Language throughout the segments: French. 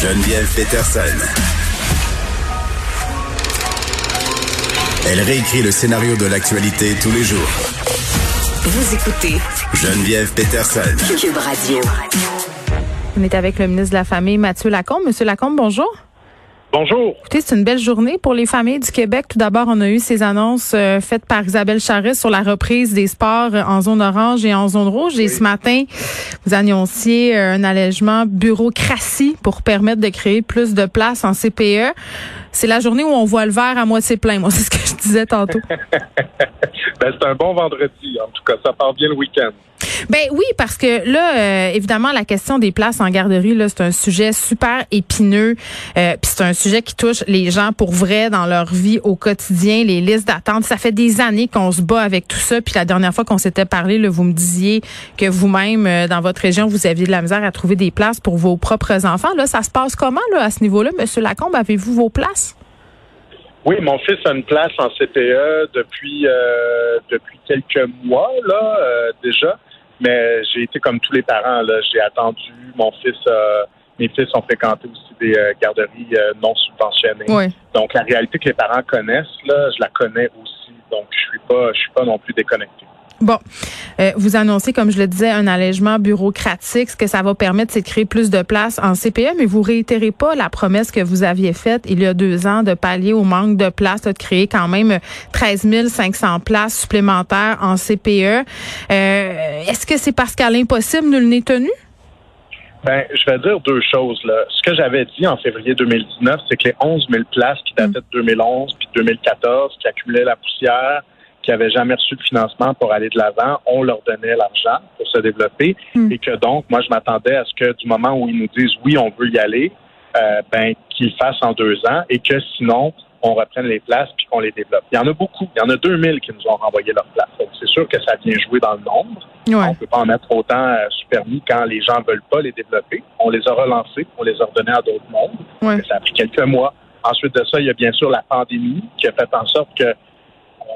Geneviève Peterson. Elle réécrit le scénario de l'actualité tous les jours. Vous écoutez Geneviève Peterson. Cube Radio. On est avec le ministre de la Famille, Mathieu Lacombe. Monsieur Lacombe, bonjour. Bonjour. Écoutez, c'est une belle journée pour les familles du Québec. Tout d'abord, on a eu ces annonces euh, faites par Isabelle Charest sur la reprise des sports en zone orange et en zone rouge. Et ce matin, vous annonciez euh, un allègement bureaucratie pour permettre de créer plus de places en CPE. C'est la journée où on voit le verre à moitié plein. Moi, c'est ce que je disais tantôt. ben, c'est un bon vendredi. En tout cas, ça part bien le week-end. Ben oui, parce que là, euh, évidemment, la question des places en garderie, là, c'est un sujet super épineux. Euh, Puis c'est un sujet qui touche les gens pour vrai dans leur vie au quotidien, les listes d'attente. Ça fait des années qu'on se bat avec tout ça. Puis la dernière fois qu'on s'était parlé, là, vous me disiez que vous-même, euh, dans votre région, vous aviez de la misère à trouver des places pour vos propres enfants. Là, ça se passe comment là, à ce niveau-là, Monsieur Lacombe? Avez-vous vos places? Oui, mon fils a une place en CPE depuis euh, depuis quelques mois là déjà. Mais j'ai été comme tous les parents, là. J'ai attendu. Mon fils, euh, mes fils ont fréquenté aussi des euh, garderies euh, non subventionnées. Donc la réalité que les parents connaissent, là, je la connais aussi. Donc je suis pas, je suis pas non plus déconnecté. Bon, euh, vous annoncez, comme je le disais, un allègement bureaucratique. Ce que ça va permettre, c'est de créer plus de places en CPE, mais vous réitérez pas la promesse que vous aviez faite il y a deux ans de pallier au manque de places, de créer quand même 13 500 places supplémentaires en CPE. Euh, Est-ce que c'est parce qu'à l'impossible, nul n'est tenu? Ben, je vais dire deux choses. Là. Ce que j'avais dit en février 2019, c'est que les 11 000 places qui dataient de 2011 puis 2014, qui accumulaient la poussière, qui n'avaient jamais reçu de financement pour aller de l'avant, on leur donnait l'argent pour se développer hmm. et que donc, moi, je m'attendais à ce que du moment où ils nous disent oui, on veut y aller, euh, ben qu'ils fassent en deux ans et que sinon, on reprenne les places puis qu'on les développe. Il y en a beaucoup. Il y en a 2000 qui nous ont renvoyé leurs places. c'est sûr que ça vient jouer dans le nombre. On ne peut pas en mettre autant euh, sur permis quand les gens veulent pas les développer. On les a relancés, on les a redonnés à d'autres mondes. Ça a pris quelques mois. Ensuite de ça, il y a bien sûr la pandémie qui a fait en sorte que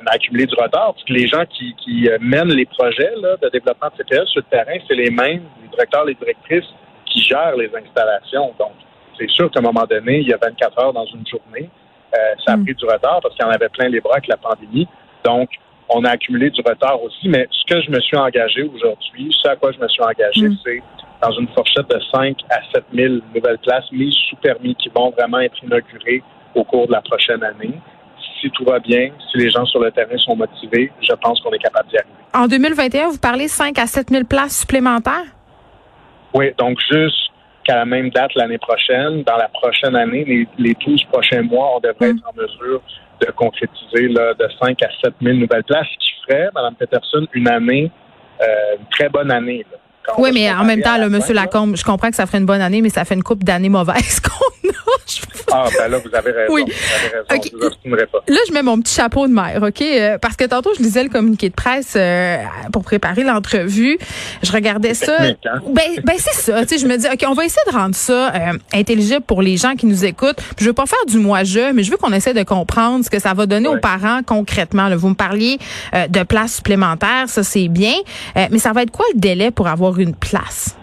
on a accumulé du retard, parce que les gens qui, euh, mènent les projets de développement de CPS sur le terrain, c'est les mêmes, les directeurs, les directrices qui gèrent les installations. Donc, c'est sûr qu'à un moment donné, il y a 24 heures dans une journée, euh, ça a mm. pris du retard parce qu'il y en avait plein les bras avec la pandémie. Donc, on a accumulé du retard aussi, mais ce que je me suis engagé aujourd'hui, ce à quoi je me suis engagé, mm. c'est dans une fourchette de 5 à 7 000 nouvelles places mises sous permis qui vont vraiment être inaugurées au cours de la prochaine année si tout va bien, si les gens sur le terrain sont motivés, je pense qu'on est capable d'y arriver. En 2021, vous parlez 5 à 7 000 places supplémentaires? Oui, donc jusqu'à la même date l'année prochaine, dans la prochaine année, les, les 12 prochains mois, on devrait être en mesure de concrétiser là, de 5 à 7 000 nouvelles places, ce qui ferait, Mme Peterson, une année, euh, une très bonne année. oui, mais en même temps, là, M. Lacombe, je comprends que ça ferait une bonne année, mais ça fait une coupe d'années mauvaises qu'on a. Ah, ben là, vous avez raison. Oui. Vous avez raison. vous pas. Là, je mets mon petit chapeau de mère, OK? Euh, parce que tantôt, je lisais le communiqué de presse euh, pour préparer l'entrevue. Je regardais ça. Hein? Ben, ben c'est ça. Tu sais, je me dis, OK, on va essayer de rendre ça euh, intelligible pour les gens qui nous écoutent. je veux pas faire du moi-je, mais je veux qu'on essaie de comprendre ce que ça va donner aux parents concrètement. Là. Vous me parliez de places supplémentaires, ça, c'est bien. mais ça va être quoi le délai pour avoir une place?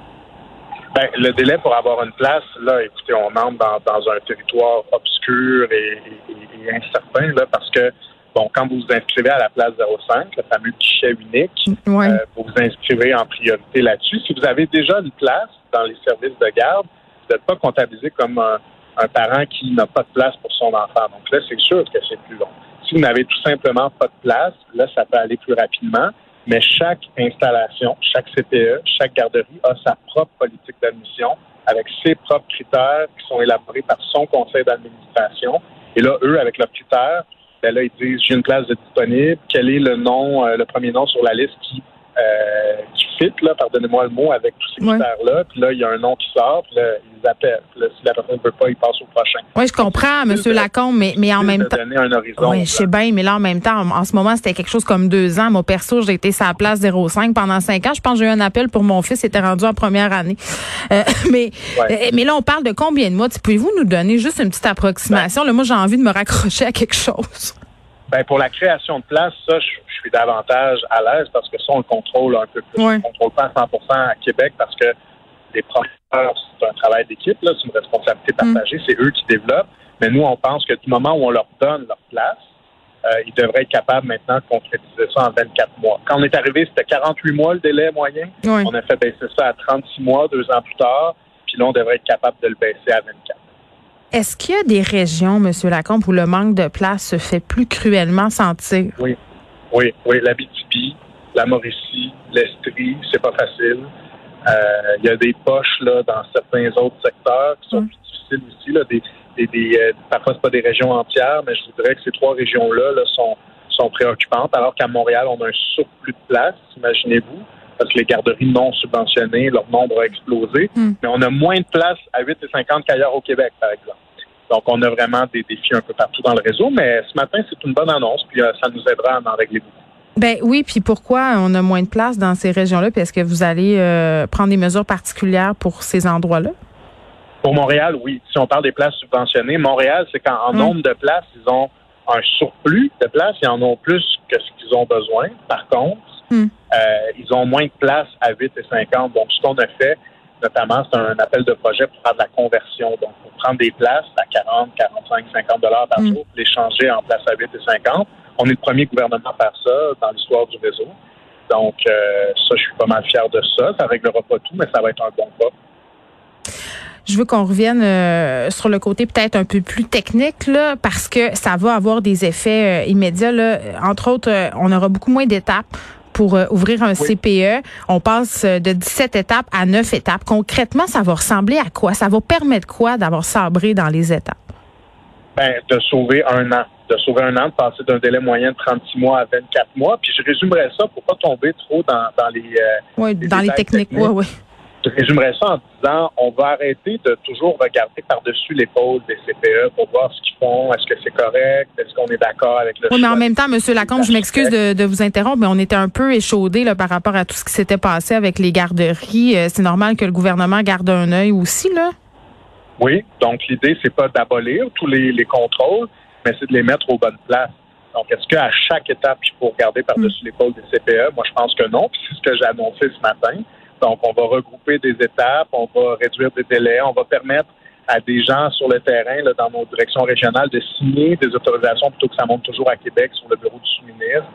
Ben, le délai pour avoir une place, là, écoutez, on entre dans, dans un territoire obscur et, et, incertain, là, parce que, bon, quand vous vous inscrivez à la place 05, le fameux guichet unique, euh, vous vous inscrivez en priorité là-dessus. Si vous avez déjà une place dans les services de garde, vous n'êtes pas comptabilisé comme un, un parent qui n'a pas de place pour son enfant. Donc là, c'est sûr que c'est plus long. Si vous n'avez tout simplement pas de place, là, ça peut aller plus rapidement mais chaque installation, chaque CPE, chaque garderie a sa propre politique d'admission avec ses propres critères qui sont élaborés par son conseil d'administration. Et là, eux, avec leurs critères, ben là, ils disent j'ai une place de disponible, quel est le nom, euh, le premier nom sur la liste qui euh, qui fit, là, pardonnez-moi le mot, avec tous ces Ouais. critères-là. Puis là, il y a un nom qui sort, puis là, ils appellent. Puis là, si la personne ne veut pas, il passe au prochain. Oui, je comprends, de- Lacombe, mais, mais en même temps. donner un horizon. Oui, je sais bien, mais là, en même temps, en, en ce moment, c'était quelque chose comme deux ans. Moi, perso, j'ai été la place 05 pendant cinq ans. Je pense que j'ai eu un appel pour mon fils, il était rendu en première année. Euh, mais, Ouais. euh, mais là, on parle de combien de mois? Pouvez-vous nous donner juste une petite approximation? Là, moi, j'ai envie de me raccrocher à quelque chose. Ben, pour la création de place, ça, je, je suis davantage à l'aise parce que ça, on le contrôle un peu plus. Ouais. On ne contrôle pas à 100% à Québec parce que les professeurs, c'est un travail d'équipe, là, c'est une responsabilité Mm. partagée, c'est eux qui développent. Mais nous, on pense que du moment où on leur donne leur place, euh, ils devraient être capables maintenant de concrétiser ça en 24 mois. Quand on est arrivé, c'était 48 mois le délai moyen. Oui. On a fait baisser ça à 36 mois, deux ans plus tard. Puis là, on devrait être capable de le baisser à 24. Est-ce qu'il y a des régions, Monsieur Lacombe, où le manque de place se fait plus cruellement sentir? Oui, oui, oui. L'Abitibi, la Mauricie, l'Estrie, c'est pas facile. Euh, Il y a des poches là dans certains autres secteurs qui sont Mm. plus difficiles aussi. Là, des, des, des, euh, parfois, c'est pas des régions entières, mais je vous dirais que ces trois régions-là là, sont, sont préoccupantes. Alors qu'à Montréal, on a un surplus de place, imaginez-vous, parce que les garderies non subventionnées, leur nombre a explosé. Mm. Mais on a moins de place à 8,50 qu'ailleurs au Québec, par exemple. Donc, on a vraiment des défis un peu partout dans le réseau, mais ce matin, c'est une bonne annonce, puis euh, ça nous aidera à en régler beaucoup. Ben oui, puis pourquoi on a moins de place dans ces régions-là? Puis est-ce que vous allez euh, prendre des mesures particulières pour ces endroits-là? Pour Montréal, oui. Si on parle des places subventionnées, Montréal, c'est qu'en en Mm. nombre de places, ils ont un surplus de places. Ils en ont plus que ce qu'ils ont besoin. Par contre, Mm. euh, ils ont moins de places à 8 et 50. Donc, ce qu'on a fait, notamment, c'est un appel de projet pour faire de la conversion. Donc, pour prendre des places à 40, 45, 50 dollars par Mm. jour, les changer en places à 8 et 50. On est le premier gouvernement à faire ça dans l'histoire du réseau. Donc, euh, ça, je suis pas mal fier de ça. Ça réglera pas tout, mais ça va être un bon pas. Je veux qu'on revienne euh, sur le côté peut-être un peu plus technique là, parce que ça va avoir des effets euh, immédiats. Là. Entre autres, on aura beaucoup moins d'étapes pour euh, ouvrir un CPE. On passe euh, de 17 étapes à 9 étapes. Concrètement, ça va ressembler à quoi? Ça va permettre quoi d'avoir sabré dans les étapes? Ben, de sauver un an. De sauver un an, de passer d'un délai moyen de 36 mois à 24 mois. Puis je résumerais ça pour pas tomber trop dans, dans les. euh, Oui, Les dans les techniques. techniques. Oui, oui. Je résumerais ça en disant on va arrêter de toujours regarder par-dessus l'épaule des CPE pour voir ce qu'ils font. Est-ce que c'est correct? Est-ce qu'on est d'accord avec le Oui, mais en même temps, Monsieur Lacombe, je m'excuse de, de vous interrompre, mais on était un peu échaudé là, par rapport à tout ce qui s'était passé avec les garderies. Euh, c'est normal que le gouvernement garde un œil aussi, là? Oui, donc l'idée, c'est pas d'abolir tous les, les contrôles, mais c'est de les mettre aux bonnes places. Donc, est-ce qu'à chaque étape, il faut regarder par-dessus l'épaule des CPE? Moi, je pense que non. Puis c'est ce que j'ai annoncé ce matin. Donc, on va regrouper des étapes, on va réduire des délais, on va permettre à des gens sur le terrain, là, dans nos directions régionales, de signer des autorisations plutôt que ça monte toujours à Québec sur le bureau du sous-ministre.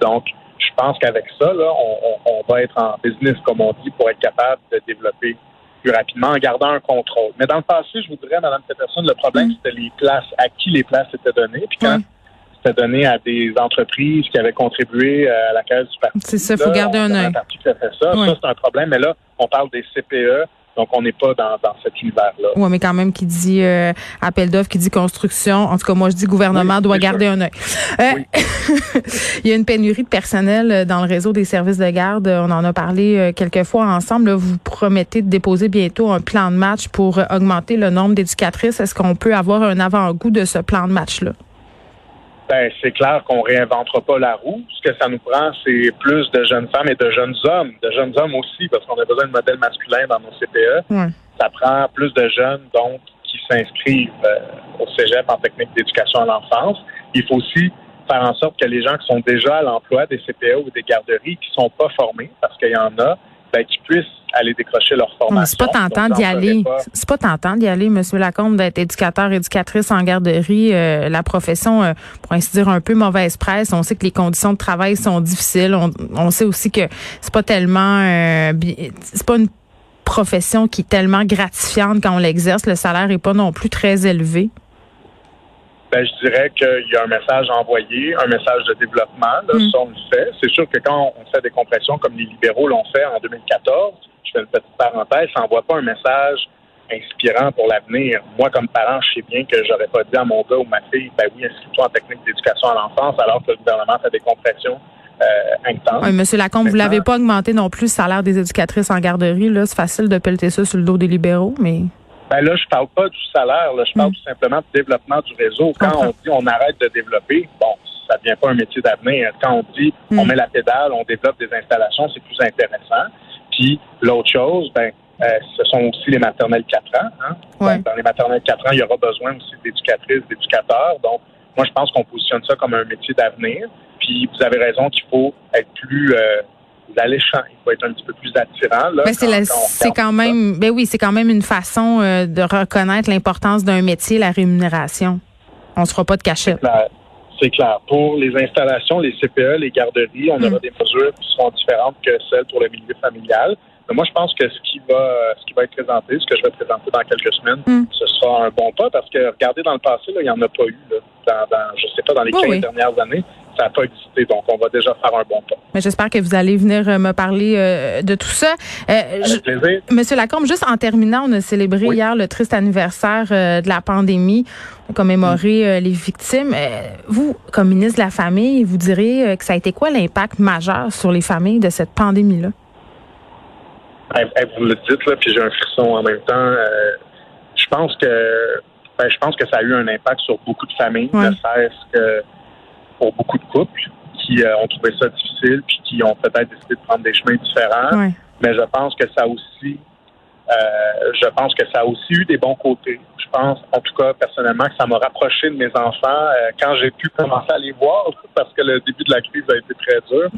Donc, je pense qu'avec ça, là, on, on- on va être en business, comme on dit, pour être capable de développer plus rapidement en gardant un contrôle. Mais dans le passé, je vous dirais, Mme Peterson, le problème, Mm. c'était les places, à qui les places étaient données. Puis quand. C'était donné à des entreprises qui avaient contribué euh, à la caisse du parti. C'est ça, faut là, garder un œil. parti qui a fait ça. Ouais. Ça, c'est un problème. Mais là, on parle des CPE, donc on n'est pas dans, dans cet univers-là. Oui, mais quand même, qui dit euh, appel d'offres, qui dit construction. En tout cas, moi, je dis gouvernement Oui, doit garder sûr. un œil. Euh, Il y a une pénurie de personnel dans le réseau des services de garde. On en a parlé quelques fois ensemble. Vous promettez de déposer bientôt un plan de match pour augmenter le nombre d'éducatrices. Est-ce qu'on peut avoir un avant-goût de ce plan de match-là? Ben, c'est clair qu'on réinventera pas la roue. Ce que ça nous prend, c'est plus de jeunes femmes et de jeunes hommes, de jeunes hommes aussi, parce qu'on a besoin de modèles masculins dans nos CPE. Ouais. Ça prend plus de jeunes, donc, qui s'inscrivent euh, au cégep en technique d'éducation à l'enfance. Il faut aussi faire en sorte que les gens qui sont déjà à l'emploi des CPE ou des garderies, qui sont pas formés, parce qu'il y en a, ben, qui puissent aller décrocher leur formation. c'est pas tentant d'y aller. C'est pas tentant d'y aller, Monsieur Lacombe, d'être éducateur, éducatrice en garderie. Euh, la profession, euh, pour ainsi dire, un peu mauvaise presse. On sait que les conditions de travail sont difficiles. On, on sait aussi que c'est pas tellement, euh, c'est pas une profession qui est tellement gratifiante quand on l'exerce. Le salaire est pas non plus très élevé. Ben, je dirais qu'il y a un message envoyé, un message de développement. Là, Mm. Ça, on le fait. C'est sûr que quand on fait des compressions comme les libéraux l'ont fait en 2014, je fais une petite parenthèse, ça n'envoie pas un message inspirant pour l'avenir. Moi, comme parent, je sais bien que j'aurais pas dit à mon gars ou ma fille, ben oui, inscris-toi en technique d'éducation à l'enfance, alors que le gouvernement fait des compressions euh, intense. Oui, Monsieur Lacombe, vous l'avez pas augmenté non plus le salaire des éducatrices en garderie. Là, c'est facile de pelleter ça sur le dos des libéraux, mais. Ben là, je parle pas du salaire. Là, je parle mm. tout simplement du développement du réseau. Quand on dit on arrête de développer, bon, ça devient pas un métier d'avenir. Quand on dit on mm. met la pédale, on développe des installations, c'est plus intéressant. Puis l'autre chose, ben, euh, ce sont aussi les maternelles 4 ans. Hein? dans les maternelles 4 ans, il y aura besoin aussi d'éducatrices, d'éducateurs. Donc, moi, je pense qu'on positionne ça comme un métier d'avenir. Puis, vous avez raison qu'il faut être plus euh, alléchant. Il faut être un petit peu plus attirant. Là, c'est quand, même, ben oui, c'est quand même une façon euh, de reconnaître l'importance d'un métier, la rémunération. On se fera pas de cachette. C'est clair. Pour les installations, les CPE, les garderies, on aura mm. des mesures qui seront différentes que celles pour le milieu familial. Moi, je pense que ce qui va, ce qui va être présenté, ce que je vais présenter dans quelques semaines, mm. ce sera un bon pas parce que regardez dans le passé, là, il n'y en a pas eu. Là, dans, dans, je sais pas, dans les 15 dernières années ça n'a pas existé. Donc, on va déjà faire un bon pas. Mais j'espère que vous allez venir euh, me parler euh, de tout ça. Euh, Avec plaisir. Monsieur Lacombe, juste en terminant, on a célébré hier le triste anniversaire de la pandémie. On a commémoré les victimes. vous, comme ministre de la Famille, vous direz que ça a été quoi l'impact majeur sur les familles de cette pandémie-là? Vous le dites, là, puis j'ai un frisson en même temps. je pense que ben, je pense que ça a eu un impact sur beaucoup de familles, ne serait-ce que pour beaucoup de couples qui euh, ont trouvé ça difficile puis qui ont peut-être décidé de prendre des chemins différents. Mais je pense que ça aussi, euh, je pense que ça a aussi eu des bons côtés. Je pense, en tout cas, personnellement, que ça m'a rapproché de mes enfants euh, quand j'ai pu commencer à les voir, parce que le début de la crise a été très dur.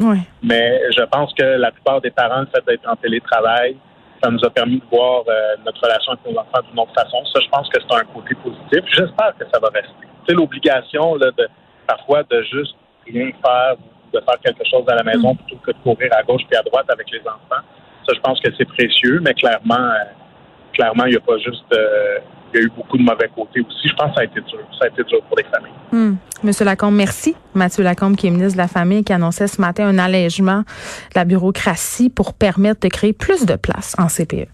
Mais je pense que la plupart des parents, le fait d'être en télétravail, ça nous a permis de voir notre relation avec nos enfants d'une autre façon. Ça, je pense que c'est un côté positif. J'espère que ça va rester. C'est l'obligation de parfois de juste rien faire, de faire quelque chose à la maison mm. plutôt que de courir à gauche et à droite avec les enfants. Je pense que c'est précieux, mais clairement, euh, clairement, il n'y a pas juste. Euh, il y a eu beaucoup de mauvais côtés aussi. Je pense que ça a été dur. Ça a été dur pour les familles. Mm. Monsieur Lacombe, merci. Mathieu Lacombe, qui est ministre de la Famille, qui annonçait ce matin un allègement de la bureaucratie pour permettre de créer plus de places en CPE.